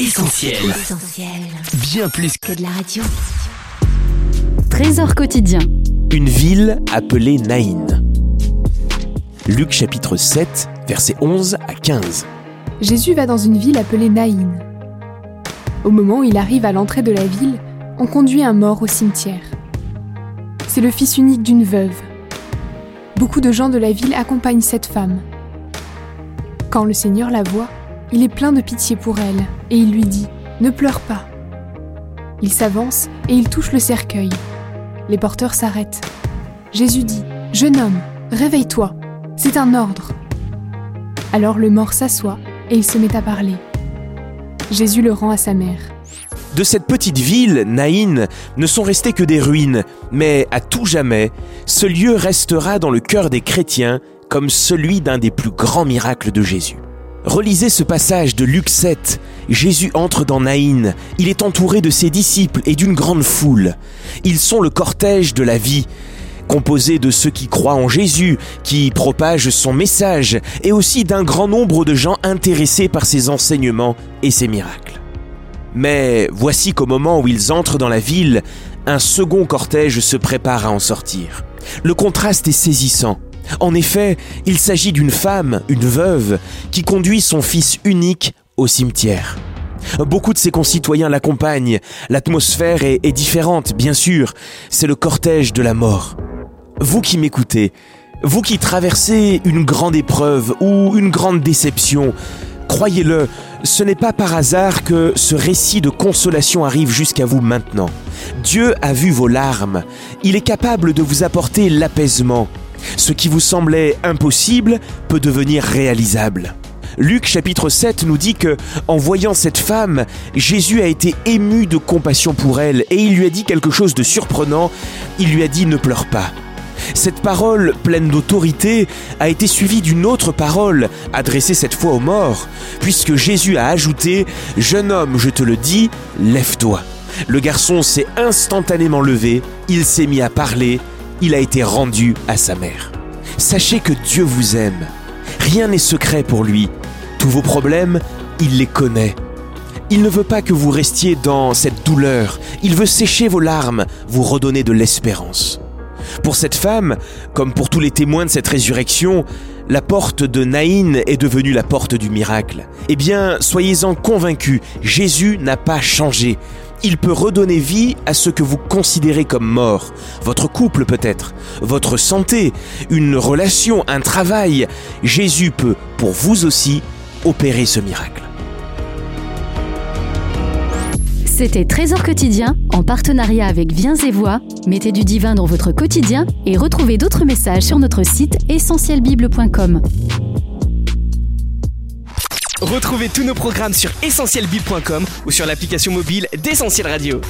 Essentiel. Bien plus que de la radio. Trésor quotidien. Une ville appelée Naïn. Luc chapitre 7, versets 11 à 15. Jésus va dans une ville appelée Naïn. Au moment où il arrive à l'entrée de la ville, on conduit un mort au cimetière. C'est le fils unique d'une veuve. Beaucoup de gens de la ville accompagnent cette femme. Quand le Seigneur la voit, il est plein de pitié pour elle et il lui dit ⁇ Ne pleure pas !⁇ Il s'avance et il touche le cercueil. Les porteurs s'arrêtent. Jésus dit ⁇ Jeune homme, réveille-toi, c'est un ordre !⁇ Alors le mort s'assoit et il se met à parler. Jésus le rend à sa mère. De cette petite ville, Naïn, ne sont restées que des ruines, mais à tout jamais, ce lieu restera dans le cœur des chrétiens comme celui d'un des plus grands miracles de Jésus. Relisez ce passage de Luc 7. Jésus entre dans Naïn. Il est entouré de ses disciples et d'une grande foule. Ils sont le cortège de la vie, composé de ceux qui croient en Jésus, qui propagent son message, et aussi d'un grand nombre de gens intéressés par ses enseignements et ses miracles. Mais voici qu'au moment où ils entrent dans la ville, un second cortège se prépare à en sortir. Le contraste est saisissant. En effet, il s'agit d'une femme, une veuve, qui conduit son fils unique au cimetière. Beaucoup de ses concitoyens l'accompagnent. L'atmosphère est, différente, bien sûr. C'est le cortège de la mort. Vous qui m'écoutez, vous qui traversez une grande épreuve ou une grande déception, croyez-le, ce n'est pas par hasard que ce récit de consolation arrive jusqu'à vous maintenant. Dieu a vu vos larmes. Il est capable de vous apporter l'apaisement. Ce qui vous semblait impossible peut devenir réalisable. Luc chapitre 7 nous dit que, en voyant cette femme, Jésus a été ému de compassion pour elle et il lui a dit quelque chose de surprenant. Il lui a dit ne pleure pas. Cette parole pleine d'autorité a été suivie d'une autre parole, adressée cette fois aux morts, puisque Jésus a ajouté ⁇ Jeune homme, je te le dis, lève-toi ⁇ Le garçon s'est instantanément levé, il s'est mis à parler, il a été rendu à sa mère. Sachez que Dieu vous aime. Rien n'est secret pour lui. Tous vos problèmes, il les connaît. Il ne veut pas que vous restiez dans cette douleur. Il veut sécher vos larmes, vous redonner de l'espérance. Pour cette femme, comme pour tous les témoins de cette résurrection, la porte de Naïn est devenue la porte du miracle. Eh bien, soyez-en convaincus, Jésus n'a pas changé. Il peut redonner vie à ce que vous considérez comme mort. Votre couple peut-être, votre santé, une relation, un travail. Jésus peut, pour vous aussi, opérer ce miracle. C'était Trésor quotidien en partenariat avec Viens et Voix. Mettez du divin dans votre quotidien et retrouvez d'autres messages sur notre site essentielbible.com. Retrouvez tous nos programmes sur essentielbible.com ou sur l'application mobile d'Essentiel Radio.